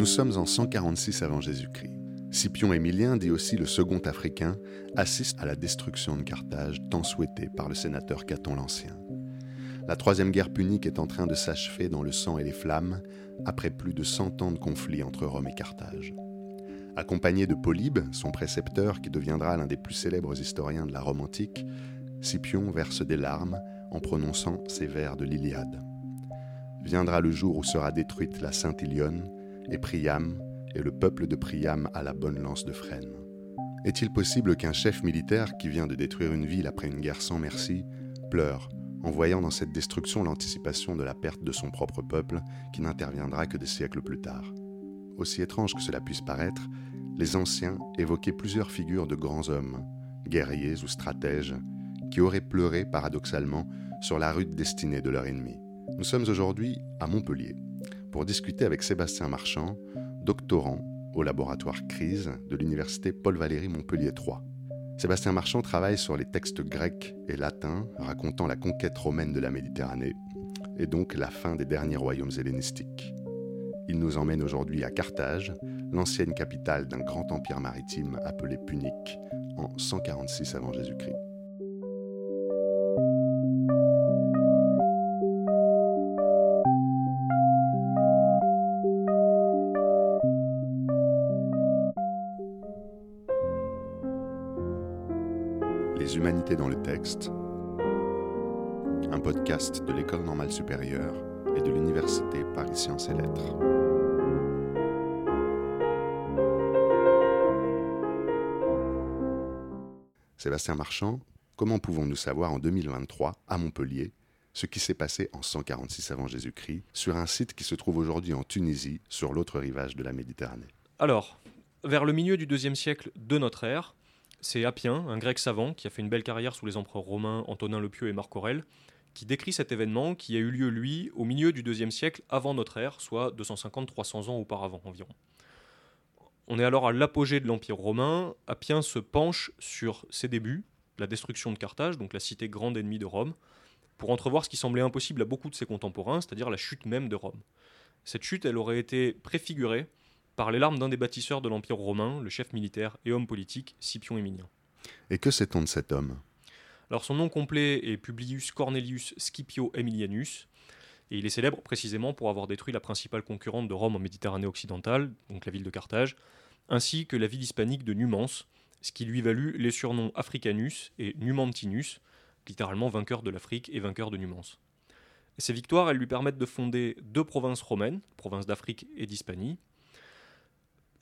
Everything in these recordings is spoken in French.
Nous sommes en 146 avant Jésus-Christ. Scipion Émilien, dit aussi le second africain, assiste à la destruction de Carthage tant souhaitée par le sénateur Caton l'Ancien. La troisième guerre punique est en train de s'achever dans le sang et les flammes après plus de 100 ans de conflit entre Rome et Carthage. Accompagné de Polybe, son précepteur qui deviendra l'un des plus célèbres historiens de la Rome antique, Scipion verse des larmes en prononçant ces vers de l'Iliade. Viendra le jour où sera détruite la Sainte Ilione, et Priam, et le peuple de Priam a la bonne lance de frêne. Est-il possible qu'un chef militaire qui vient de détruire une ville après une guerre sans merci pleure en voyant dans cette destruction l'anticipation de la perte de son propre peuple qui n'interviendra que des siècles plus tard? Aussi étrange que cela puisse paraître, les anciens évoquaient plusieurs figures de grands hommes, guerriers ou stratèges, qui auraient pleuré paradoxalement sur la rude destinée de leur ennemi. Nous sommes aujourd'hui à Montpellier pour discuter avec Sébastien Marchand, doctorant au laboratoire Crise de l'université Paul-Valéry Montpellier 3. Sébastien Marchand travaille sur les textes grecs et latins racontant la conquête romaine de la Méditerranée et donc la fin des derniers royaumes hellénistiques. Il nous emmène aujourd'hui à Carthage, l'ancienne capitale d'un grand empire maritime appelé Punique en 146 avant Jésus-Christ. Les humanités dans le texte, un podcast de l'École normale supérieure et de l'Université Paris Sciences et Lettres. Sébastien Marchand, comment pouvons-nous savoir en 2023, à Montpellier, ce qui s'est passé en 146 avant Jésus-Christ, sur un site qui se trouve aujourd'hui en Tunisie, sur l'autre rivage de la Méditerranée? Alors, vers le milieu du deuxième siècle de notre ère, c'est Appien, un grec savant qui a fait une belle carrière sous les empereurs romains Antonin le Pieux et Marc Aurèle, qui décrit cet événement qui a eu lieu, lui, au milieu du deuxième siècle avant notre ère, soit 250-300 ans auparavant environ. On est alors à l'apogée de l'Empire romain. Appien se penche sur ses débuts, la destruction de Carthage, donc la cité grande ennemie de Rome, pour entrevoir ce qui semblait impossible à beaucoup de ses contemporains, c'est-à-dire la chute même de Rome. Cette chute, elle aurait été préfigurée par les larmes d'un des bâtisseurs de l'Empire romain, le chef militaire et homme politique Scipion Émilien. Et que sait-on de cet homme? Alors son nom complet est Publius Cornelius Scipio Aemilianus, et il est célèbre précisément pour avoir détruit la principale concurrente de Rome en Méditerranée occidentale, donc la ville de Carthage, ainsi que la ville hispanique de Numance, ce qui lui valut les surnoms Africanus et Numantinus, littéralement vainqueur de l'Afrique et vainqueur de Numance. ces victoires, elles lui permettent de fonder deux provinces romaines, provinces d'Afrique et d'Hispanie.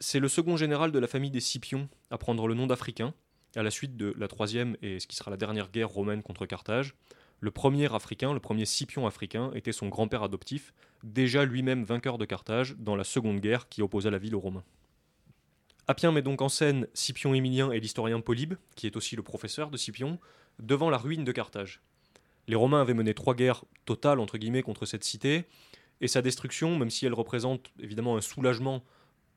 C'est le second général de la famille des Scipions à prendre le nom d'Africain, à la suite de la troisième et ce qui sera la dernière guerre romaine contre Carthage. Le premier africain, le premier Scipion africain, était son grand-père adoptif, déjà lui-même vainqueur de Carthage dans la seconde guerre qui opposa la ville aux Romains. Appien met donc en scène Scipion Émilien et l'historien Polybe, qui est aussi le professeur de Scipion, devant la ruine de Carthage. Les Romains avaient mené trois guerres totales entre guillemets contre cette cité, et sa destruction, même si elle représente évidemment un soulagement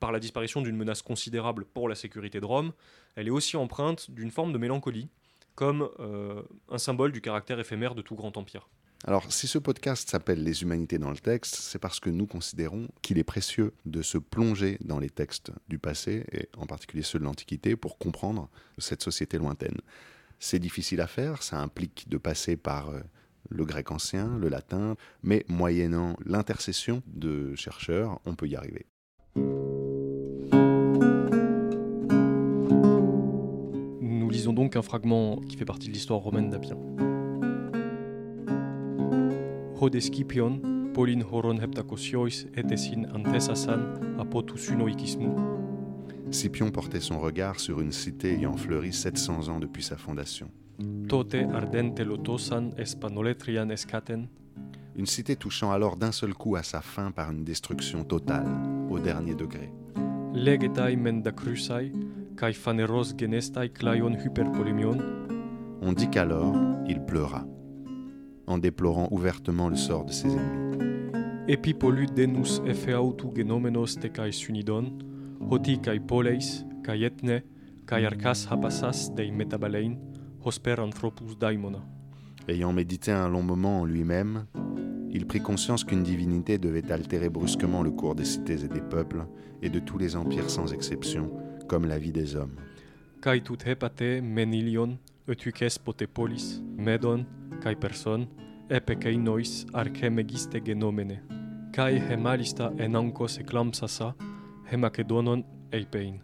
par la disparition d'une menace considérable pour la sécurité de Rome, elle est aussi empreinte d'une forme de mélancolie, comme euh, un symbole du caractère éphémère de tout grand empire. Alors, si ce podcast s'appelle Les humanités dans le texte, c'est parce que nous considérons qu'il est précieux de se plonger dans les textes du passé, et en particulier ceux de l'Antiquité, pour comprendre cette société lointaine. C'est difficile à faire, ça implique de passer par euh, le grec ancien, le latin, mais moyennant l'intercession de chercheurs, on peut y arriver. Donc un fragment qui fait partie de l'histoire romaine d'Appien. Hodescipion, polin horon heptakosiois etesin anthesasan apotusunoikismu. Scipion portait son regard sur une cité ayant fleuri 700 ans depuis sa fondation. Tote ardente lotosan espanoletrian escaten. Une cité touchant alors d'un seul coup à sa fin par une destruction totale, au dernier degré. Legetai mendacrusai, kai genestai. On dit qu'alors il pleura, en déplorant ouvertement le sort de ses ennemis. Denus genomenos te kai sunidon, hoti kai poleis, kai etne, kai arcas hapasas dei metabalein, hosper anthropus daimona. Ayant médité un long moment en lui-même, il prit conscience qu'une divinité devait altérer brusquement le cours des cités et des peuples, et de tous les empires sans exception, comme la vie des hommes. Kai tout hepate menilion, etuces potepolis, medon, kai person, epekei nois archemegiste genomene. Kai hemalista enankos eclamsasa, hemakedonon eipein.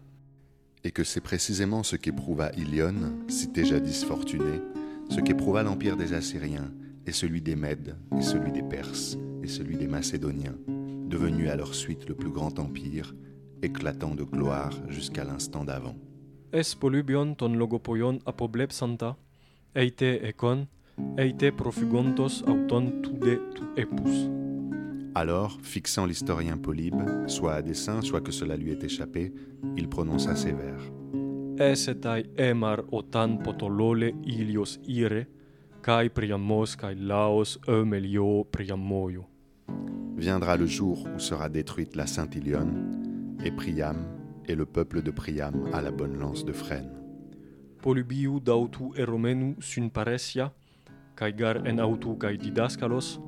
Et que c'est précisément ce qu'éprouva Ilion, cité jadis fortunée, ce qu'éprouva l'empire des Assyriens, et celui des Mèdes, et celui des Perses, et celui des Macédoniens, devenu à leur suite le plus grand empire, éclatant de gloire jusqu'à l'instant d'avant. Es polubion ton logopoion apobleb santa, eite econ, eite profugontos auton tude tu epus. Alors, fixant l'historien Polybe, soit à dessein, soit que cela lui ait échappé, il prononça ces vers. Esetai emar otan potolole ilios ire, kai priamos kai laos eumelio priamoio. Viendra le jour où sera détruite la Saint-Ilion, et Priam, et le peuple de Priam à la bonne lance de frêne. Polybiu dautu eromenu sun paresia, kai gar en autu kai didaskalos,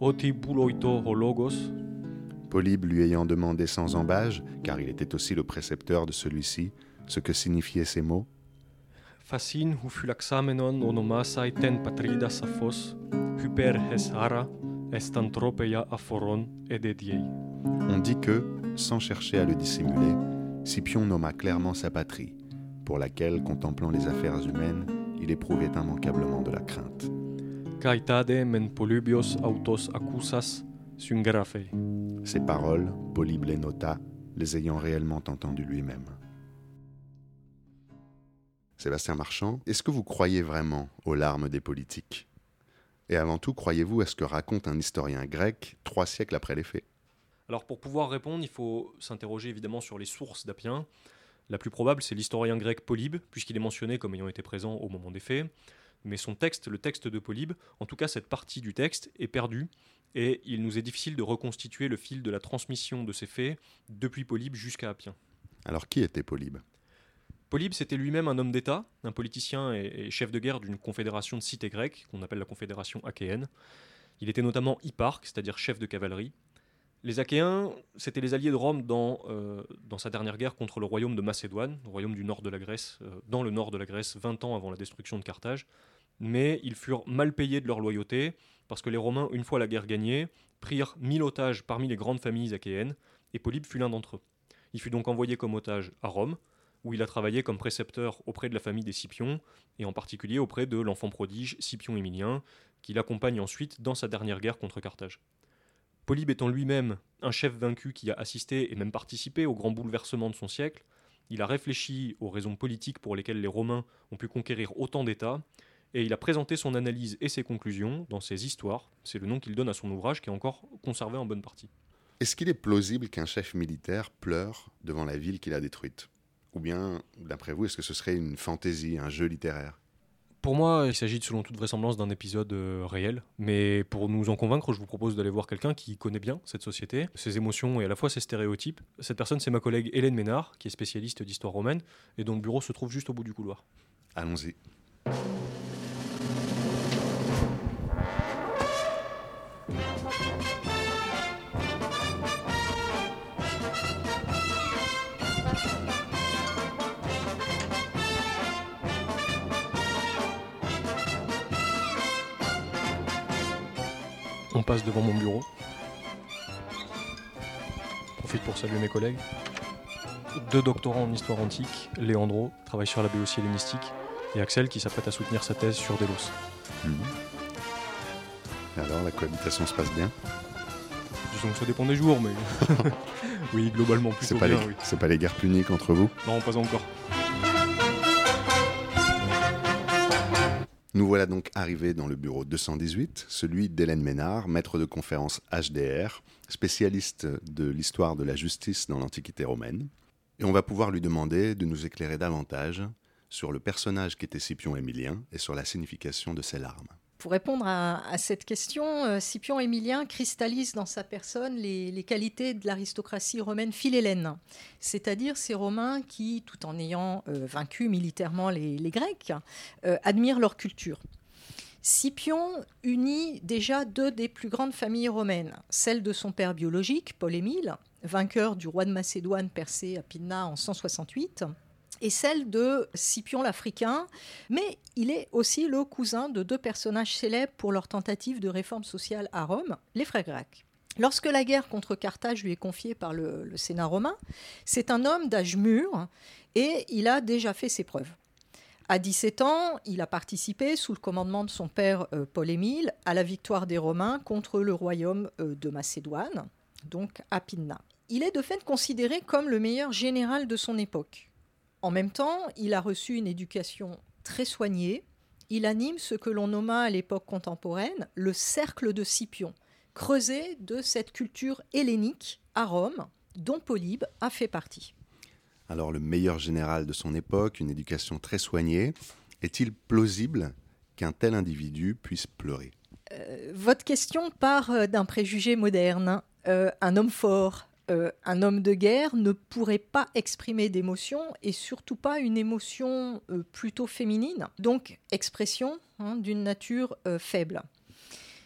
oti buloito hologos, Polybe lui ayant demandé sans embâge, car il était aussi le précepteur de celui-ci, ce que signifiaient ces mots, Facin hu phulaxamenon onomasai ten patrida saphos, hyper hes hara, estantropeia aphoron edediei. on dit que, sans chercher à le dissimuler, Scipion nomma clairement sa patrie, pour laquelle, contemplant les affaires humaines, il éprouvait immanquablement de la crainte. Kai tade men polybios autos accusas sun graphei. Ces paroles, Polybe les nota, les ayant réellement entendues lui-même. Sébastien Marchand, est-ce que vous croyez vraiment aux larmes des politiques? Et avant tout, croyez-vous à ce que raconte un historien grec trois siècles après les faits? Alors pour pouvoir répondre, il faut s'interroger évidemment sur les sources d'Apien. La plus probable, c'est l'historien grec Polybe, puisqu'il est mentionné comme ayant été présent au moment des faits. Mais son texte, le texte de Polybe, en tout cas cette partie du texte, est perdue, et il nous est difficile de reconstituer le fil de la transmission de ces faits depuis Polybe jusqu'à Appien. Alors qui était Polybe? Polybe, c'était lui-même un homme d'État, un politicien et, et chef de guerre d'une confédération de cités grecques, qu'on appelle la confédération achéenne. Il était notamment hipparque, c'est-à-dire chef de cavalerie. Les Achéens, c'était les alliés de Rome dans, euh, dans sa dernière guerre contre le royaume de Macédoine, royaume du nord de la Grèce, euh, dans le nord de la Grèce, 20 ans avant la destruction de Carthage. Mais ils furent mal payés de leur loyauté, parce que les Romains, une fois la guerre gagnée, prirent 1000 otages parmi les grandes familles achéennes, et Polybe fut l'un d'entre eux. Il fut donc envoyé comme otage à Rome, où il a travaillé comme précepteur auprès de la famille des Scipions, et en particulier auprès de l'enfant prodige Scipion Émilien, qui l'accompagne ensuite dans sa dernière guerre contre Carthage. Polybe étant lui-même un chef vaincu qui a assisté et même participé au grand bouleversement de son siècle, il a réfléchi aux raisons politiques pour lesquelles les Romains ont pu conquérir autant d'États, et il a présenté son analyse et ses conclusions dans ses histoires, c'est le nom qu'il donne à son ouvrage qui est encore conservé en bonne partie. Est-ce qu'il est plausible qu'un chef militaire pleure devant la ville qu'il a détruite? Ou bien, d'après vous, est-ce que ce serait une fantaisie, un jeu littéraire? Pour moi, il s'agit selon toute vraisemblance d'un épisode euh, réel, mais pour nous en convaincre, je vous propose d'aller voir quelqu'un qui connaît bien cette société, ses émotions et à la fois ses stéréotypes. Cette personne, c'est ma collègue Hélène Ménard, qui est spécialiste d'histoire romaine, et dont le bureau se trouve juste au bout du couloir. Allons-y. On passe devant mon bureau. Profite pour saluer mes collègues. Deux doctorants en histoire antique, Léandro, travaille sur la béotie hellénistique, et Axel qui s'apprête à soutenir sa thèse sur Délos. Mhm. Alors, la cohabitation se passe bien? Disons que ça dépend des jours, mais. oui, globalement, plutôt C'est pas, bien, les... oui. c'est pas les guerres puniques entre vous? Non, pas encore. Nous voilà donc arrivés dans le bureau 218, celui d'Hélène Ménard, maître de conférence HDR, spécialiste de l'histoire de la justice dans l'Antiquité romaine. Et on va pouvoir lui demander de nous éclairer davantage sur le personnage qu'était Scipion Émilien et sur la signification de ses larmes. Pour répondre à, cette question, euh, Scipion Émilien cristallise dans sa personne les, qualités de l'aristocratie romaine philhellène, c'est-à-dire ces Romains qui, tout en ayant euh, vaincu militairement les, Grecs, euh, admirent leur culture. Scipion unit déjà deux des plus grandes familles romaines, celle de son père biologique, Paul-Émile, vainqueur du roi de Macédoine percé à Pydna en 168, et celle de Scipion l'Africain, mais il est aussi le cousin de deux personnages célèbres pour leur tentative de réforme sociale à Rome, les frères grecs. Lorsque la guerre contre Carthage lui est confiée par le, Sénat romain, c'est un homme d'âge mûr et il a déjà fait ses preuves. À 17 ans, il a participé, sous le commandement de son père euh, Paul-Émile, à la victoire des Romains contre le royaume euh, de Macédoine, donc à Pydna. Il est de fait considéré comme le meilleur général de son époque. En même temps, il a reçu une éducation très soignée. Il anime ce que l'on nomma à l'époque contemporaine le cercle de Scipion, creusé de cette culture hellénique à Rome, dont Polybe a fait partie. Alors le meilleur général de son époque, une éducation très soignée, est-il plausible qu'un tel individu puisse pleurer? Euh, Votre question part euh, d'un préjugé moderne. Euh, un homme fort, euh, un homme de guerre ne pourrait pas exprimer d'émotion et surtout pas une émotion euh, plutôt féminine, donc expression hein, d'une nature euh, faible.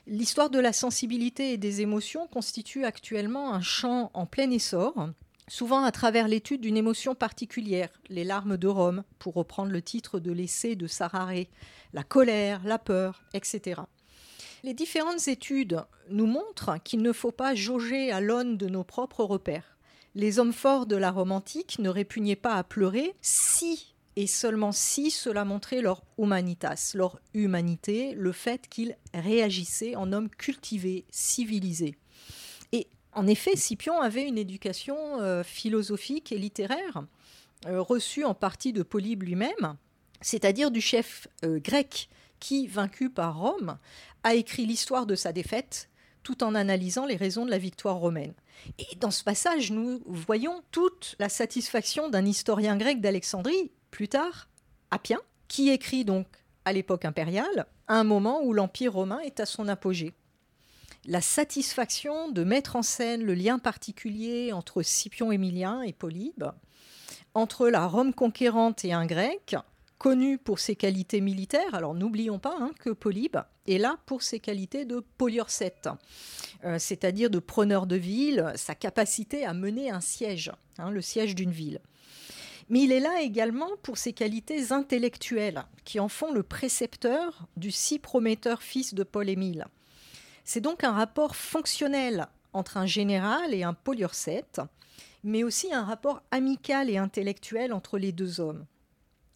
L'histoire de la sensibilité et des émotions constitue actuellement un champ en plein essor, souvent à travers l'étude d'une émotion particulière, les larmes de Rome, pour reprendre le titre de l'essai de Sarare, la colère, la peur, etc. Les différentes études nous montrent qu'il ne faut pas jauger à l'aune de nos propres repères. Les hommes forts de la Rome antique ne répugnaient pas à pleurer si et seulement si cela montrait leur humanitas, leur humanité, le fait qu'ils réagissaient en hommes cultivés, civilisés. Et en effet, Scipion avait une éducation euh, philosophique et littéraire, euh, reçue en partie de Polybe lui-même, c'est-à-dire du chef euh, grec qui, vaincu par Rome, a écrit l'histoire de sa défaite tout en analysant les raisons de la victoire romaine. Et dans ce passage, nous voyons toute la satisfaction d'un historien grec d'Alexandrie, plus tard, Appien, qui écrit donc à l'époque impériale, un moment où l'Empire romain est à son apogée. La satisfaction de mettre en scène le lien particulier entre Scipion Émilien et Polybe, entre la Rome conquérante et un grec, connu pour ses qualités militaires. Alors n'oublions pas hein, que Polybe est là pour ses qualités de poliorcète, euh, c'est-à-dire de preneur de ville, sa capacité à mener un siège, hein, le siège d'une ville. Mais il est là également pour ses qualités intellectuelles, qui en font le précepteur du si prometteur fils de Paul-Émile. C'est donc un rapport fonctionnel entre un général et un poliorcète, mais aussi un rapport amical et intellectuel entre les deux hommes.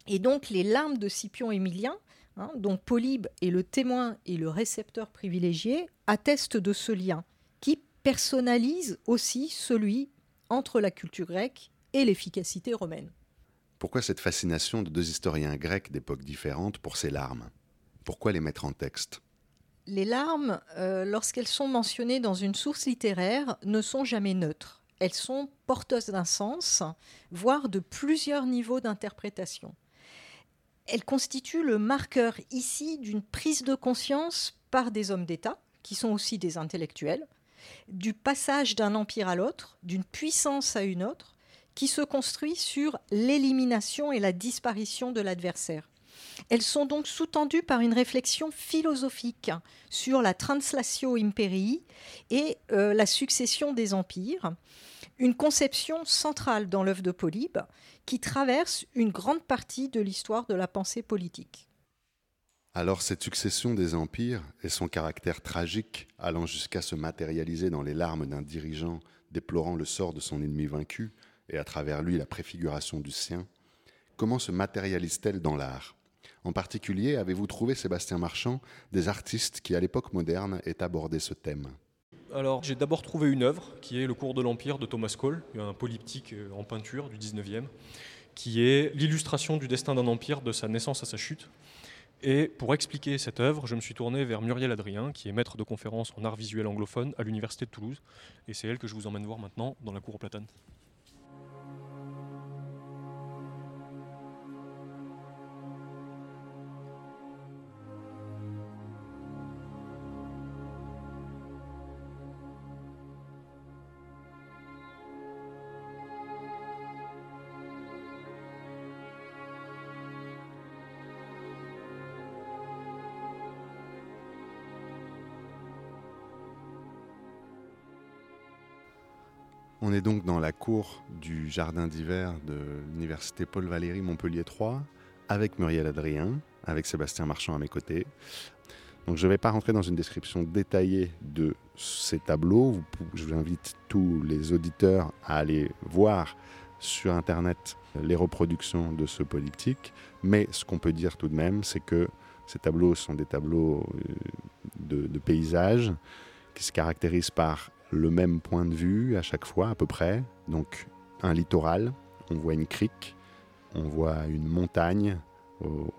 Et donc les larmes de Scipion Émilien, hein, dont Polybe est le témoin et le récepteur privilégié, attestent de ce lien, qui personnalise aussi celui entre la culture grecque et l'efficacité romaine. Pourquoi cette fascination de deux historiens grecs d'époques différentes pour ces larmes? Pourquoi les mettre en texte? Les larmes, euh, lorsqu'elles sont mentionnées dans une source littéraire, ne sont jamais neutres. Elles sont porteuses d'un sens, voire de plusieurs niveaux d'interprétation. Elles constituent le marqueur ici d'une prise de conscience par des hommes d'État, qui sont aussi des intellectuels, du passage d'un empire à l'autre, d'une puissance à une autre, qui se construit sur l'élimination et la disparition de l'adversaire. Elles sont donc sous-tendues par une réflexion philosophique sur la translatio imperii et euh, la succession des empires, une conception centrale dans l'œuvre de Polybe qui traverse une grande partie de l'histoire de la pensée politique. Alors cette succession des empires et son caractère tragique allant jusqu'à se matérialiser dans les larmes d'un dirigeant déplorant le sort de son ennemi vaincu et à travers lui la préfiguration du sien, comment se matérialise-t-elle dans l'art? En particulier, avez-vous trouvé, Sébastien Marchand, des artistes qui, à l'époque moderne, aient abordé ce thème? Alors, j'ai d'abord trouvé une œuvre qui est Le cours de l'Empire de Thomas Cole, un polyptyque euh, en peinture du 19e, qui est l'illustration du destin d'un empire de sa naissance à sa chute. Et pour expliquer cette œuvre, je me suis tourné vers Muriel Adrien, qui est maître de conférence en art visuel anglophone à l'Université de Toulouse. Et c'est elle que je vous emmène voir maintenant dans la cour aux platanes. Est donc dans la cour du jardin d'hiver de l'université Paul Valéry Montpellier 3 avec Muriel Adrien, avec Sébastien Marchand à mes côtés. Donc je ne vais pas rentrer dans une description détaillée de ces tableaux. Je vous invite tous les auditeurs à aller voir sur Internet les reproductions de ce polyptyque. Mais ce qu'on peut dire tout de même, c'est que ces tableaux sont des tableaux euh, de, de paysages qui se caractérisent par le même point de vue à chaque fois à peu près. Donc un littoral, on voit une crique, on voit une montagne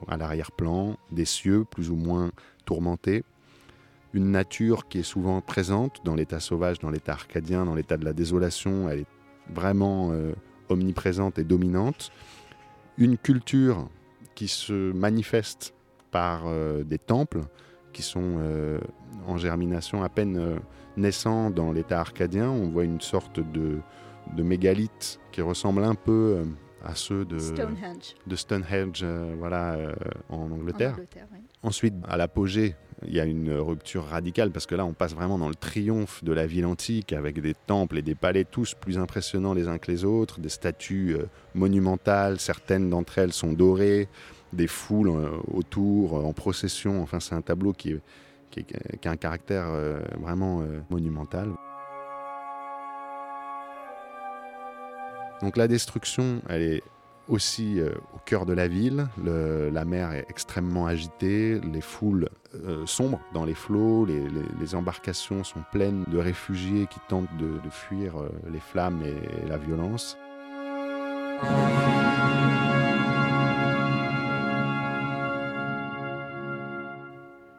à l'arrière-plan, des cieux plus ou moins tourmentés, une nature qui est souvent présente dans l'état sauvage, dans l'état arcadien, dans l'état de la désolation, elle est vraiment euh, omniprésente et dominante, une culture qui se manifeste par euh, des temples qui sont euh, en germination à peine naissant dans l'état arcadien. On voit une sorte de, de mégalithe qui ressemble un peu euh, à ceux de Stonehenge, de Stonehenge euh, voilà, euh, en Angleterre. Ensuite, à l'apogée, il y a une rupture radicale parce que là, on passe vraiment dans le triomphe de la ville antique avec des temples et des palais tous plus impressionnants les uns que les autres, des statues monumentales, certaines d'entre elles sont dorées, des foules autour en procession. Enfin, c'est un tableau qui est qui, a un caractère euh, vraiment euh, monumental. Donc la destruction, elle est aussi euh, au cœur de la ville. la mer est extrêmement agitée, les foules sombrent dans les flots, les, embarcations sont pleines de réfugiés qui tentent de, fuir les flammes et la violence.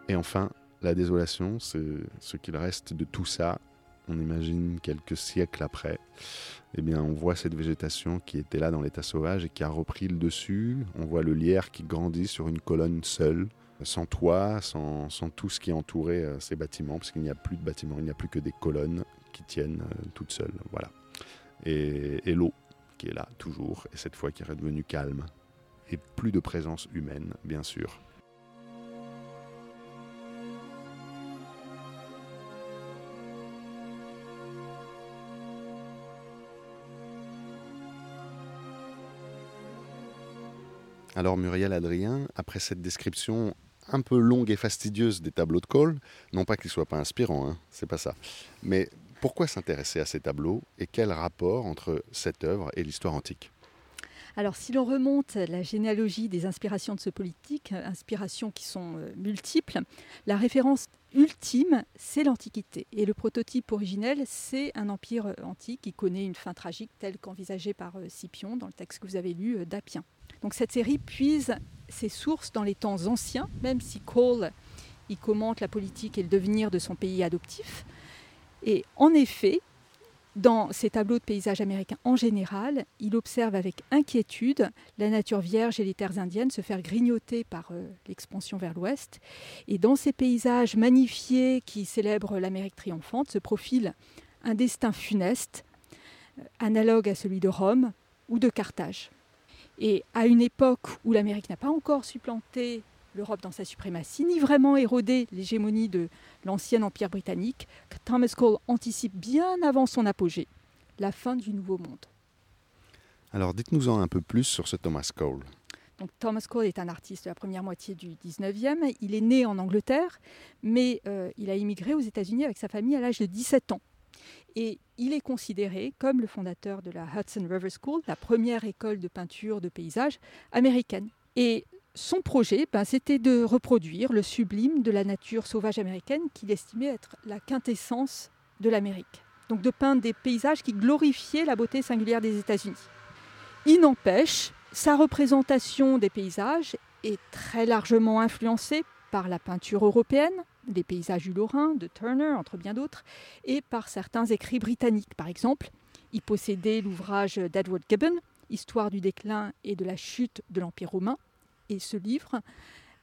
Et enfin, la désolation, c'est ce qu'il reste de tout ça. On imagine quelques siècles après. Eh bien, on voit cette végétation qui était là dans l'état sauvage et qui a repris le dessus. On voit le lierre qui grandit sur une colonne seule, sans toit, sans, tout ce qui entourait euh, ces bâtiments, parce qu'il n'y a plus de bâtiments, il n'y a plus que des colonnes qui tiennent euh, toutes seules. Voilà. Et, et l'eau qui est là toujours, et cette fois qui est redevenue calme. Et plus de présence humaine, bien sûr. Alors Muriel Adrien, après cette description un peu longue et fastidieuse des tableaux de Cole, non pas qu'ils soient pas inspirants, hein, c'est pas ça, mais pourquoi s'intéresser à ces tableaux et quel rapport entre cette œuvre et l'histoire antique? Alors, si l'on remonte la généalogie des inspirations de ce politique, inspirations qui sont euh, multiples, la référence ultime, c'est l'Antiquité. Et le prototype originel, c'est un empire euh, antique qui connaît une fin tragique telle qu'envisagée par euh, Scipion dans le texte que vous avez lu d'Apien. Donc cette série puise ses sources dans les temps anciens, même si Cole y commente la politique et le devenir de son pays adoptif. Et en effet, dans ses tableaux de paysages américains en général, il observe avec inquiétude la nature vierge et les terres indiennes se faire grignoter par euh, l'expansion vers l'ouest. Et dans ces paysages magnifiés qui célèbrent l'Amérique triomphante se profile un destin funeste, euh, analogue à celui de Rome ou de Carthage. Et à une époque où l'Amérique n'a pas encore supplanté l'Europe dans sa suprématie, ni vraiment érodé l'hégémonie de l'ancien empire britannique, Thomas Cole anticipe bien avant son apogée la fin du Nouveau Monde. Alors dites-nous-en un peu plus sur ce Thomas Cole. Donc, Thomas Cole est un artiste de la première moitié du 19e. Il est né en Angleterre, mais euh, il a immigré aux États-Unis avec sa famille à l'âge de 17 ans. Et il est considéré comme le fondateur de la Hudson River School, la première école de peinture de paysage américaine. Et son projet, ben, c'était de reproduire le sublime de la nature sauvage américaine qu'il estimait être la quintessence de l'Amérique. Donc de peindre des paysages qui glorifiaient la beauté singulière des États-Unis. Il n'empêche, sa représentation des paysages est très largement influencée par la peinture européenne, des paysages du Lorrain, de Turner, entre bien d'autres, et par certains écrits britanniques. Par exemple, il possédait l'ouvrage d'Edward Gibbon, Histoire du déclin et de la chute de l'Empire romain. Et ce livre,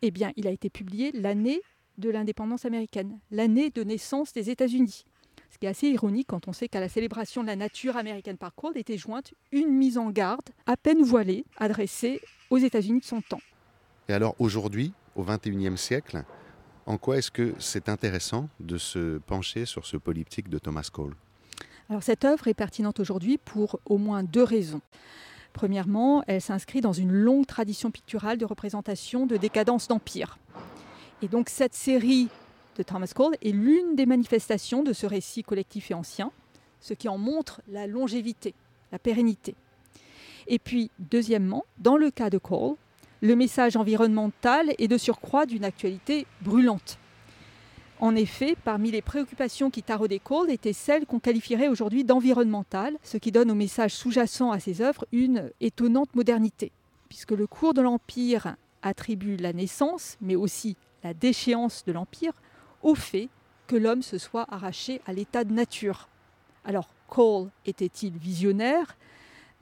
eh bien, il a été publié l'année de l'indépendance américaine, l'année de naissance des États-Unis. Ce qui est assez ironique quand on sait qu'à la célébration de la nature américaine par Cole était jointe une mise en garde à peine voilée adressée aux États-Unis de son temps. Et alors aujourd'hui, au XXIe siècle, en quoi est-ce que c'est intéressant de se pencher sur ce polyptyque de Thomas Cole? Alors cette œuvre est pertinente aujourd'hui pour au moins deux raisons. Premièrement, elle s'inscrit dans une longue tradition picturale de représentation de décadence d'empire. Et donc cette série de Thomas Cole est l'une des manifestations de ce récit collectif et ancien, ce qui en montre la longévité, la pérennité. Et puis, deuxièmement, dans le cas de Cole, le message environnemental est de surcroît d'une actualité brûlante. En effet, parmi les préoccupations qui taraudaient Cole étaient celles qu'on qualifierait aujourd'hui d'environnementales, ce qui donne au message sous-jacent à ses œuvres une étonnante modernité, puisque le cours de l'Empire attribue la naissance, mais aussi la déchéance de l'Empire, au fait que l'homme se soit arraché à l'état de nature. Alors, Cole était-il visionnaire?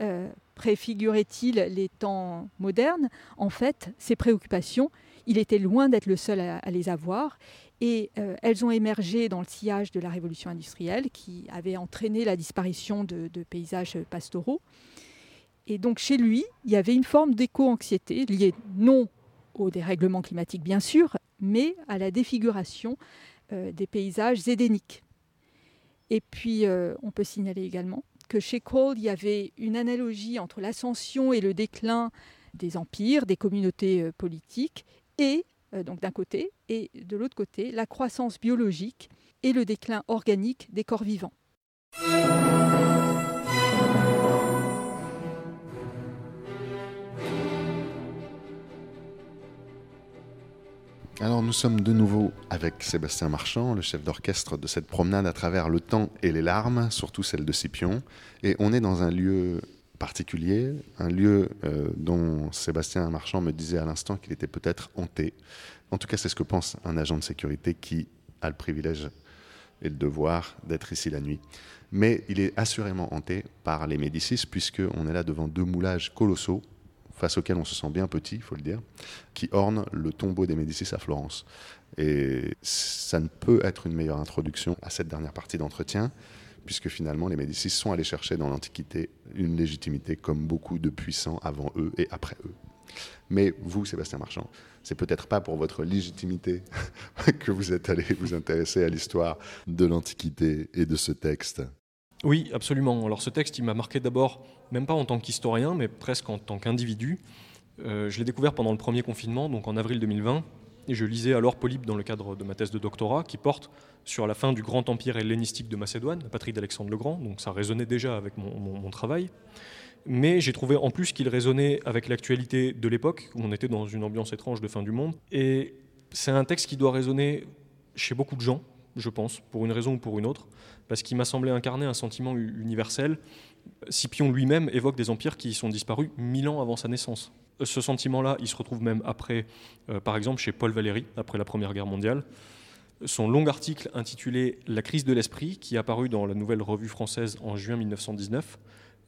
Euh, Préfigurait-il les temps modernes? En fait, ses préoccupations, il était loin d'être le seul à, les avoir. Et euh, elles ont émergé dans le sillage de la révolution industrielle qui avait entraîné la disparition de, paysages pastoraux. Et donc chez lui, il y avait une forme d'éco-anxiété liée non au dérèglement climatique bien sûr, mais à la défiguration euh, des paysages édéniques. Et puis, on peut signaler également que chez Cole, il y avait une analogie entre l'ascension et le déclin des empires, des communautés euh, politiques, et donc d'un côté, et de l'autre côté, la croissance biologique et le déclin organique des corps vivants. Alors nous sommes de nouveau avec Sébastien Marchand, le chef d'orchestre de cette promenade à travers le temps et les larmes, surtout celle de Scipion. Et on est dans un lieu particulier, un lieu euh, dont Sébastien Marchand me disait à l'instant qu'il était peut-être hanté. En tout cas, c'est ce que pense un agent de sécurité qui a le privilège et le devoir d'être ici la nuit. Mais il est assurément hanté par les Médicis, puisqu'on est là devant deux moulages colossaux face auquel on se sent bien petit, il faut le dire, qui orne le tombeau des Médicis à Florence. Et ça ne peut être une meilleure introduction à cette dernière partie d'entretien, puisque finalement les Médicis sont allés chercher dans l'Antiquité une légitimité comme beaucoup de puissants avant eux et après eux. Mais vous, Sébastien Marchand, c'est peut-être pas pour votre légitimité que vous êtes allé vous intéresser à l'histoire de l'Antiquité et de ce texte. Oui, absolument. Alors ce texte, il m'a marqué d'abord, même pas en tant qu'historien, mais presque en tant qu'individu. Euh, je l'ai découvert pendant le premier confinement, donc en avril 2020, et je lisais alors Polybe dans le cadre de ma thèse de doctorat, qui porte sur la fin du grand empire hellénistique de Macédoine, la patrie d'Alexandre le Grand, donc ça résonnait déjà avec mon, travail. Mais j'ai trouvé en plus qu'il résonnait avec l'actualité de l'époque, où on était dans une ambiance étrange de fin du monde. Et c'est un texte qui doit résonner chez beaucoup de gens, je pense, pour une raison ou pour une autre parce qu'il m'a semblé incarner un sentiment universel. Scipion lui-même évoque des empires qui sont disparus mille ans avant sa naissance. Ce sentiment-là, il se retrouve même après, euh, par exemple, chez Paul Valéry, après la Première Guerre mondiale. Son long article intitulé La crise de l'esprit, qui est apparu dans la Nouvelle Revue française en juin 1919,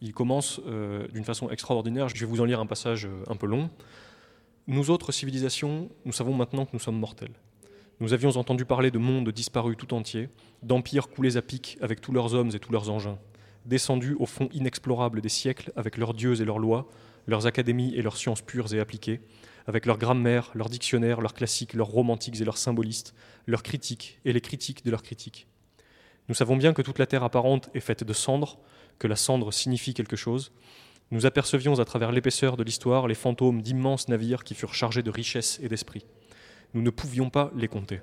il commence euh, d'une façon extraordinaire. Je vais vous en lire un passage euh, un peu long. Nous autres civilisations, nous savons maintenant que nous sommes mortels. Nous avions entendu parler de mondes disparus tout entiers, d'empires coulés à pic avec tous leurs hommes et tous leurs engins, descendus au fond inexplorable des siècles avec leurs dieux et leurs lois, leurs académies et leurs sciences pures et appliquées, avec leurs grammaires, leurs dictionnaires, leurs classiques, leurs romantiques et leurs symbolistes, leurs critiques et les critiques de leurs critiques. Nous savons bien que toute la terre apparente est faite de cendres, que la cendre signifie quelque chose. Nous apercevions à travers l'épaisseur de l'histoire les fantômes d'immenses navires qui furent chargés de richesses et d'esprit. Nous ne pouvions pas les compter.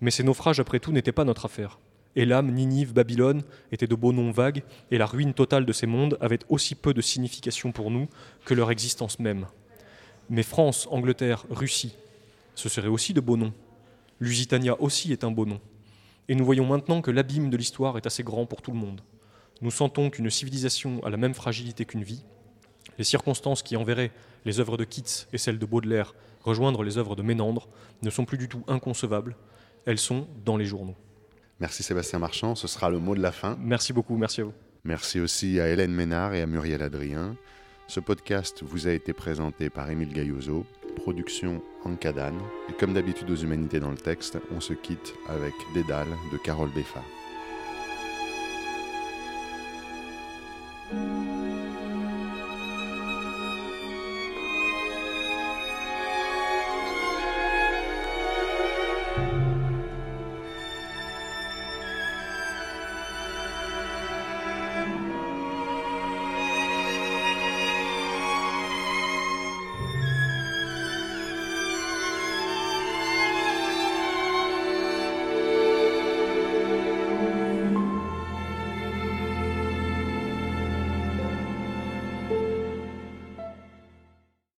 Mais ces naufrages, après tout, n'étaient pas notre affaire. Elam, Ninive, Babylone étaient de beaux noms vagues, et la ruine totale de ces mondes avait aussi peu de signification pour nous que leur existence même. Mais France, Angleterre, Russie, ce seraient aussi de beaux noms. Lusitania aussi est un beau nom. Et nous voyons maintenant que l'abîme de l'histoire est assez grand pour tout le monde. Nous sentons qu'une civilisation a la même fragilité qu'une vie. Les circonstances qui enverraient les œuvres de Keats et celles de Baudelaire rejoindre les œuvres de Ménandre ne sont plus du tout inconcevables, elles sont dans les journaux. Merci Sébastien Marchand, ce sera le mot de la fin. Merci beaucoup, merci à vous. Merci aussi à Hélène Ménard et à Muriel Adrien. Ce podcast vous a été présenté par Émile Gaillozo, production Ancadane. Et comme d'habitude aux humanités dans le texte, on se quitte avec Dédale de Carole Beffa.